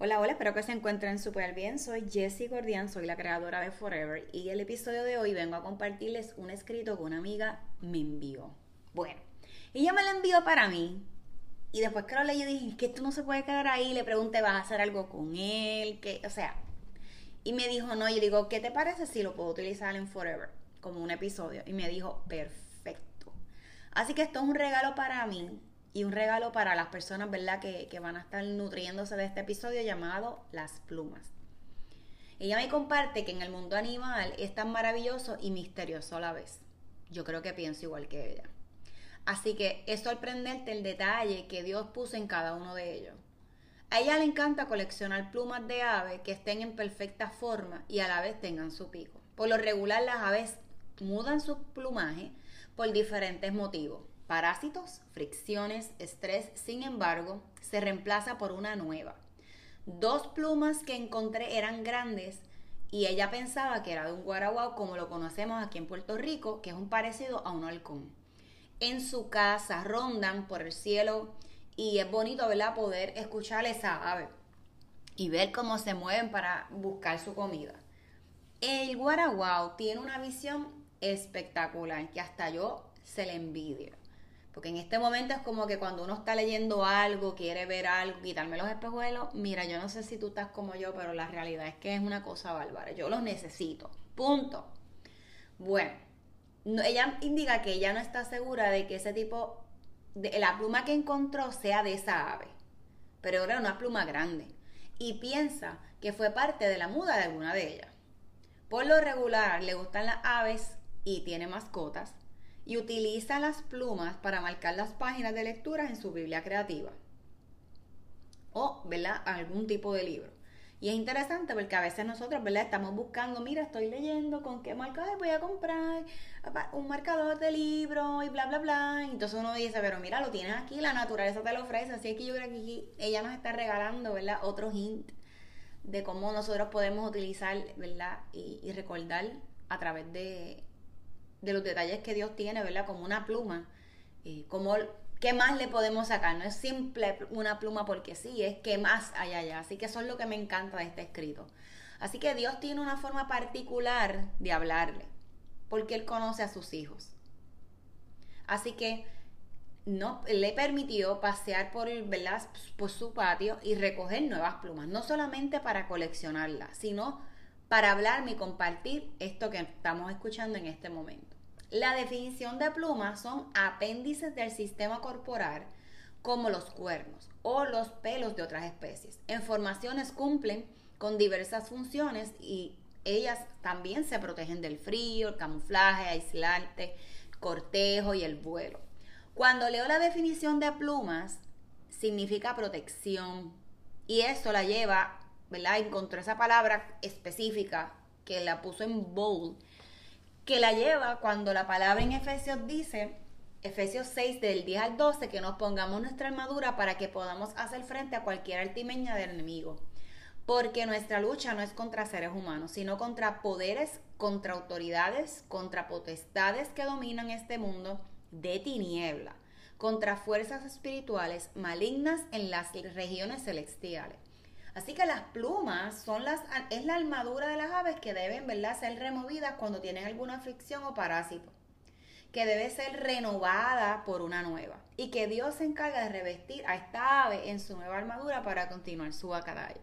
Hola, hola, espero que se encuentren súper bien. Soy Jessie Gordian, soy la creadora de Forever y el episodio de hoy vengo a compartirles un escrito que una amiga me envió. Bueno, ella me lo envió para mí y después que lo leí dije, que esto no se puede quedar ahí, le pregunté, ¿vas a hacer algo con él? que O sea, y me dijo, no, yo digo, ¿qué te parece si lo puedo utilizar en Forever como un episodio? Y me dijo, perfecto. Así que esto es un regalo para mí y un regalo para las personas, ¿verdad?, que, que van a estar nutriéndose de este episodio llamado Las plumas. Ella me comparte que en el mundo animal es tan maravilloso y misterioso a la vez. Yo creo que pienso igual que ella. Así que es sorprendente el detalle que Dios puso en cada uno de ellos. A ella le encanta coleccionar plumas de aves que estén en perfecta forma y a la vez tengan su pico. Por lo regular las aves mudan su plumaje por diferentes motivos parásitos, fricciones, estrés, sin embargo, se reemplaza por una nueva. Dos plumas que encontré eran grandes y ella pensaba que era de un guaraguao como lo conocemos aquí en Puerto Rico, que es un parecido a un halcón. En su casa rondan por el cielo y es bonito, ¿verdad? Poder escuchar esa ave y ver cómo se mueven para buscar su comida. El guaraguao tiene una visión espectacular que hasta yo se le envidio. Porque en este momento es como que cuando uno está leyendo algo, quiere ver algo, quitarme los espejuelos, mira, yo no sé si tú estás como yo, pero la realidad es que es una cosa bárbara. Yo los necesito. Punto. Bueno, ella indica que ella no está segura de que ese tipo, de, la pluma que encontró sea de esa ave, pero era una pluma grande. Y piensa que fue parte de la muda de alguna de ellas. Por lo regular, le gustan las aves y tiene mascotas y utiliza las plumas para marcar las páginas de lectura en su Biblia creativa o, ¿verdad?, algún tipo de libro. Y es interesante porque a veces nosotros, ¿verdad? Estamos buscando, mira, estoy leyendo con qué marcador voy a comprar un marcador de libro y bla, bla, bla. entonces uno dice, pero mira, lo tienes aquí, la naturaleza te lo ofrece. Así que yo creo que ella nos está regalando, ¿verdad? Otro hint de cómo nosotros podemos utilizar, ¿verdad? y recordar a través de, de los detalles que Dios tiene, ¿verdad? Como una pluma. y como, ¿Qué más le podemos sacar? No es simple una pluma porque sí, es que más hay allá. Así que eso es lo que me encanta de este escrito. Así que Dios tiene una forma particular de hablarle, porque Él conoce a sus hijos. Así que no, le permitió pasear por, ¿verdad? por su patio y recoger nuevas plumas, no solamente para coleccionarlas, sino para hablarme y compartir esto que estamos escuchando en este momento. La definición de plumas son apéndices del sistema corporal como los cuernos o los pelos de otras especies. En formaciones cumplen con diversas funciones y Ellas también se protegen del frío, el camuflaje, aislante, cortejo y el vuelo. Cuando leo la definición de plumas, significa protección. Y eso la lleva, ¿verdad? Encontró esa palabra específica que la puso en bold, que la lleva cuando la palabra en Efesios dice, Efesios 6 del 10 al 12, que nos pongamos nuestra armadura para que podamos hacer frente a cualquier altimeña del enemigo. Porque nuestra lucha no es contra seres humanos, sino contra poderes, contra autoridades, contra potestades que dominan este mundo de tiniebla, contra fuerzas espirituales malignas en las regiones celestiales. Así que las plumas son las, es la armadura de las aves que deben ¿verdad? ser removidas cuando tienen alguna aflicción o parásito que debe ser renovada por una nueva y que Dios se encarga de revestir a esta ave en su nueva armadura para continuar su bacalao.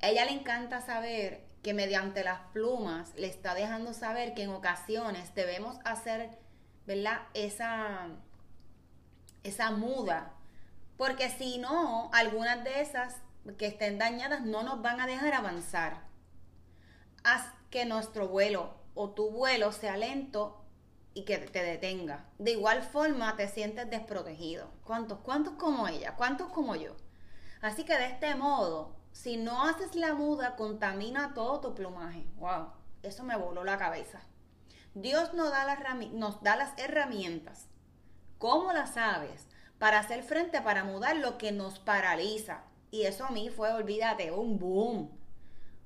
Ella le encanta saber que mediante las plumas le está dejando saber que en ocasiones debemos hacer, ¿verdad? Esa, esa muda, porque si no, algunas de esas que estén dañadas no nos van a dejar avanzar. Haz que nuestro vuelo o tu vuelo sea lento y que te detenga. De igual forma te sientes desprotegido. ¿Cuántos? ¿Cuántos como ella? ¿Cuántos como yo? Así que de este modo, si no haces la muda, contamina todo tu plumaje. ¡Wow! Eso me voló la cabeza. Dios nos da, las, nos da las herramientas, como las aves, para hacer frente, para mudar lo que nos paraliza. Y eso a mí fue, olvídate, un boom.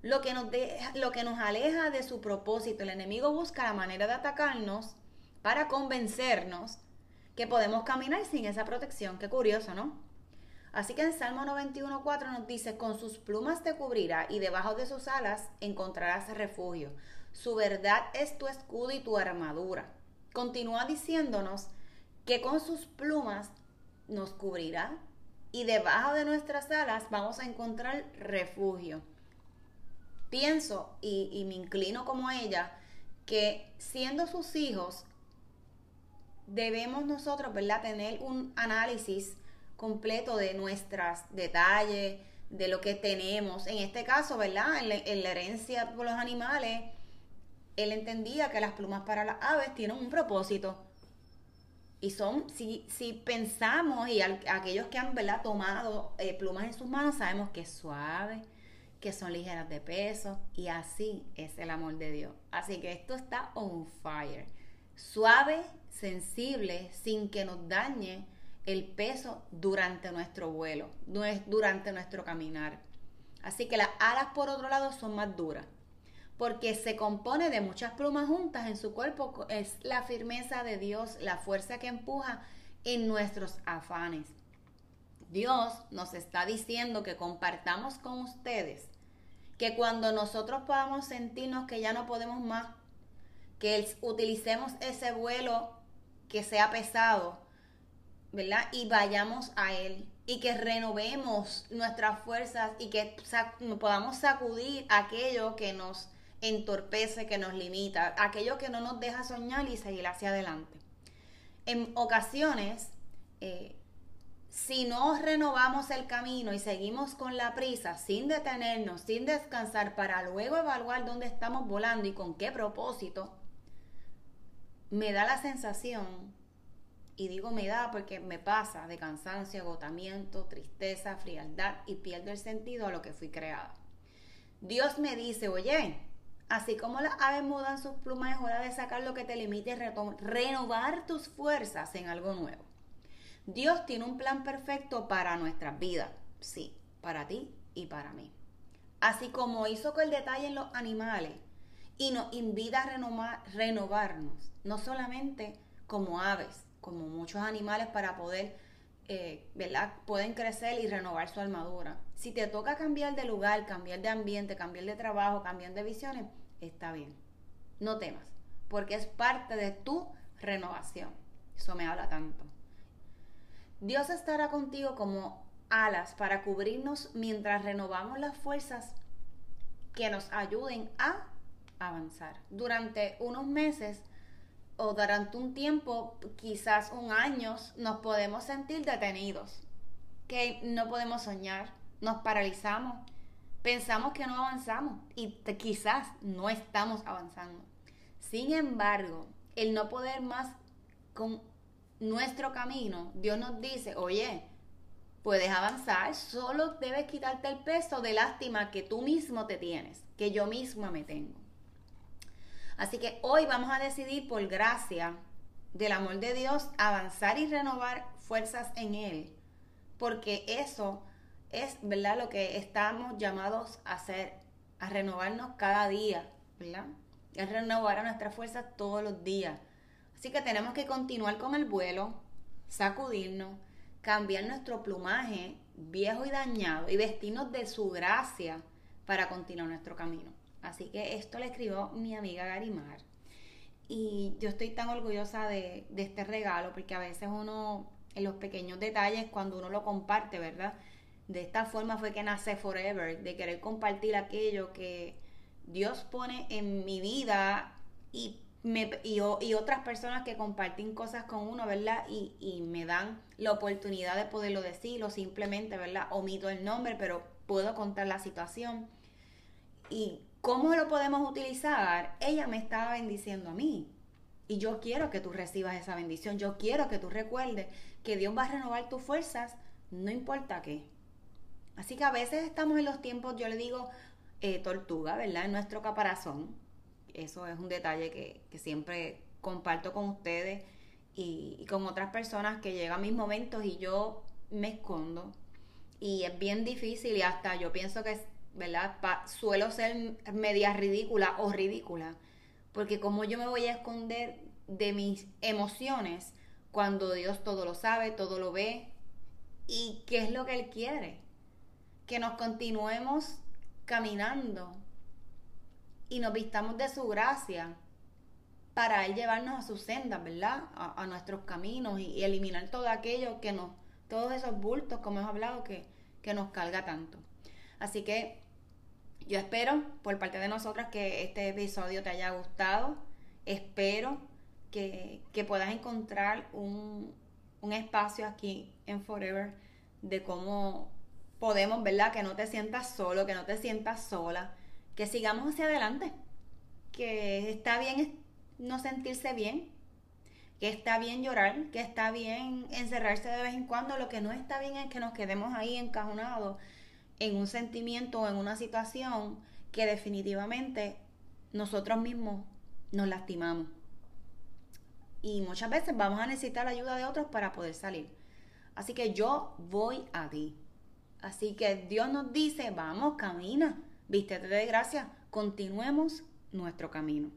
Lo que, nos lo que nos aleja de su propósito. El enemigo busca la manera de atacarnos para convencernos que podemos caminar sin esa protección. Qué curioso, ¿no? Así que en Salmo 91.4 nos dice, con sus plumas te cubrirá y debajo de sus alas encontrarás refugio. Su verdad es tu escudo y tu armadura. Continúa diciéndonos que con sus plumas nos cubrirá y debajo de nuestras alas vamos a encontrar refugio. Pienso y, me inclino como ella que siendo sus hijos debemos nosotros, ¿verdad?, tener un análisis completo de nuestros detalles, de lo que tenemos. En este caso, ¿verdad?, en la, herencia por los animales, él entendía que las plumas para las aves tienen un propósito. Y son, si, si pensamos, y aquellos que han ¿verdad? tomado eh, plumas en sus manos, sabemos que es suave, que son ligeras de peso, y así es el amor de Dios. Así que esto está on fire. Suave, sensible sin que nos dañe el peso durante nuestro vuelo, durante nuestro caminar. Así que las alas, por otro lado, son más duras, porque se compone de muchas plumas juntas en su cuerpo. Es la firmeza de Dios, la fuerza que empuja en nuestros afanes. Dios nos está diciendo que compartamos con ustedes que cuando nosotros podamos sentirnos que ya no podemos más, que utilicemos ese vuelo que sea pesado, ¿verdad? Y vayamos a Él y que renovemos nuestras fuerzas y que podamos sacudir aquello que nos entorpece, que nos limita, aquello que no nos deja soñar y seguir hacia adelante. En ocasiones, eh, si no renovamos el camino y seguimos con la prisa, sin detenernos, sin descansar, para luego evaluar dónde estamos volando y con qué propósito, me da la sensación, y digo me da porque me pasa de cansancio, agotamiento, tristeza, frialdad y pierdo el sentido a lo que fui creada. Dios me dice, oye, así como las aves mudan sus plumas, es hora de sacar lo que te limite y renovar tus fuerzas en algo nuevo. Dios tiene un plan perfecto para nuestras vidas, sí, para ti y para mí. Así como hizo con el detalle en los animales, y nos invita a renovarnos, no solamente como aves, como muchos animales para poder, eh, ¿verdad? Pueden crecer y renovar su armadura. Si te toca cambiar de lugar, cambiar de ambiente, cambiar de trabajo, cambiar de visiones, está bien. No temas, porque es parte de tu renovación. Eso me habla tanto. Dios estará contigo como alas para cubrirnos mientras renovamos las fuerzas que nos ayuden a avanzar. Durante unos meses o durante un tiempo, quizás un año, nos podemos sentir detenidos, que no podemos soñar, nos paralizamos, pensamos que no avanzamos y quizás no estamos avanzando. Sin embargo, el no poder más con nuestro camino, Dios nos dice, oye, puedes avanzar, solo debes quitarte el peso de lástima que tú mismo te tienes, que yo misma me tengo. Así que hoy vamos a decidir por gracia del amor de Dios avanzar y renovar fuerzas en Él, porque eso es, ¿verdad? Lo que estamos llamados a hacer, a renovarnos cada día, ¿verdad? Es renovar a nuestras fuerzas todos los días. Así que tenemos que continuar con el vuelo, sacudirnos, cambiar nuestro plumaje viejo y dañado y vestirnos de su gracia para continuar nuestro camino. Así que esto le escribió mi amiga Garimar. Y yo estoy tan orgullosa de, este regalo porque a veces uno, en los pequeños detalles, cuando uno lo comparte, ¿verdad? De esta forma fue que nace Forever, de querer compartir aquello que Dios pone en mi vida y y, otras personas que comparten cosas con uno, ¿verdad? Y, y, me dan la oportunidad de poderlo decir o simplemente, ¿verdad? Omito el nombre, pero puedo contar la situación. ¿Y cómo lo podemos utilizar? Ella me estaba bendiciendo a mí. Y yo quiero que tú recibas esa bendición. Yo quiero que tú recuerdes que Dios va a renovar tus fuerzas, no importa qué. Así que a veces estamos en los tiempos, yo le digo, eh, tortuga, ¿verdad? En nuestro caparazón eso es un detalle que, siempre comparto con ustedes y, con otras personas que llegan mis momentos y yo me escondo. Y es bien difícil y hasta yo pienso que, ¿verdad? suelo ser media ridícula o ridícula. Porque como yo me voy a esconder de mis emociones cuando Dios todo lo sabe, todo lo ve. ¿Y qué es lo que Él quiere? Que nos continuemos caminando y nos vistamos de su gracia para Él llevarnos a sus sendas, ¿verdad? A, nuestros caminos y, eliminar todo aquello que nos, todos esos bultos, como hemos hablado, que, que nos carga tanto. Así que yo espero, por parte de nosotras, que este episodio te haya gustado. Espero que, que puedas encontrar un, un espacio aquí en Forever de cómo podemos, ¿verdad? Que no te sientas solo, que no te sientas sola que sigamos hacia adelante, que está bien no sentirse bien, que está bien llorar, que está bien encerrarse de vez en cuando, lo que no está bien es que nos quedemos ahí encajonados en un sentimiento o en una situación que definitivamente nosotros mismos nos lastimamos. Y muchas veces vamos a necesitar la ayuda de otros para poder salir. Así que yo voy a ti. Así que Dios nos dice, vamos, camina vístete de gracia, continuemos nuestro camino.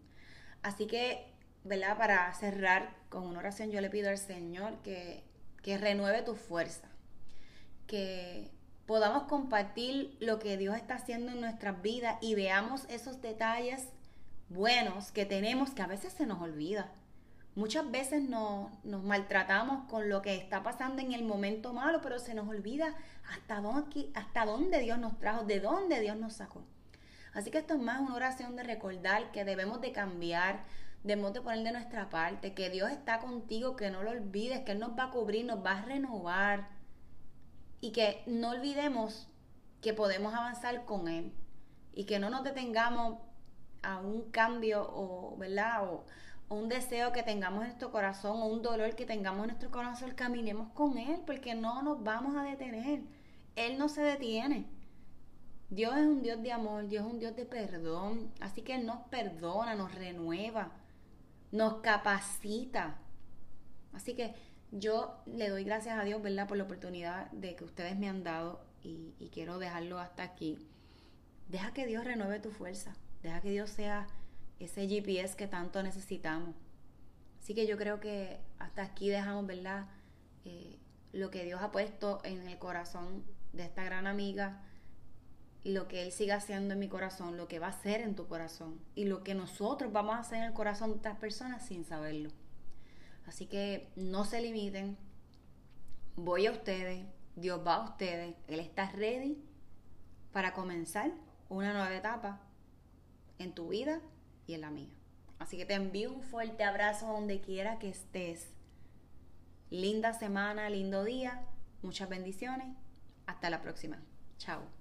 Así que, ¿verdad? Para cerrar con una oración, yo le pido al Señor que, que renueve tu fuerza, que podamos compartir lo que Dios está haciendo en nuestras vidas y veamos esos detalles buenos que tenemos que a veces se nos olvida. Muchas veces nos, nos, maltratamos con lo que está pasando en el momento malo, pero se nos olvida hasta dónde, hasta dónde Dios nos trajo, de dónde Dios nos sacó. Así que esto es más una oración de recordar que debemos de cambiar, debemos de poner de nuestra parte, que Dios está contigo, que no lo olvides, que Él nos va a cubrir, nos va a renovar y que no olvidemos que podemos avanzar con Él y que no nos detengamos a un cambio o, ¿verdad? O, un deseo que tengamos en nuestro corazón o un dolor que tengamos en nuestro corazón, caminemos con Él porque no nos vamos a detener. Él no se detiene. Dios es un Dios de amor, Dios es un Dios de perdón. Así que Él nos perdona, nos renueva, nos capacita. Así que yo le doy gracias a Dios, ¿verdad?, por la oportunidad de que ustedes me han dado y, quiero dejarlo hasta aquí. Deja que Dios renueve tu fuerza. Deja que Dios sea ese GPS que tanto necesitamos. Así que yo creo que hasta aquí dejamos, ¿verdad? Eh, lo que Dios ha puesto en el corazón de esta gran amiga, lo que Él siga haciendo en mi corazón, lo que va a hacer en tu corazón y lo que nosotros vamos a hacer en el corazón de otras personas sin saberlo. Así que no se limiten, voy a ustedes, Dios va a ustedes, Él está ready para comenzar una nueva etapa en tu vida y en la mía. Así que te envío un fuerte abrazo donde quiera que estés. Linda semana, lindo día, muchas bendiciones. Hasta la próxima. Chao.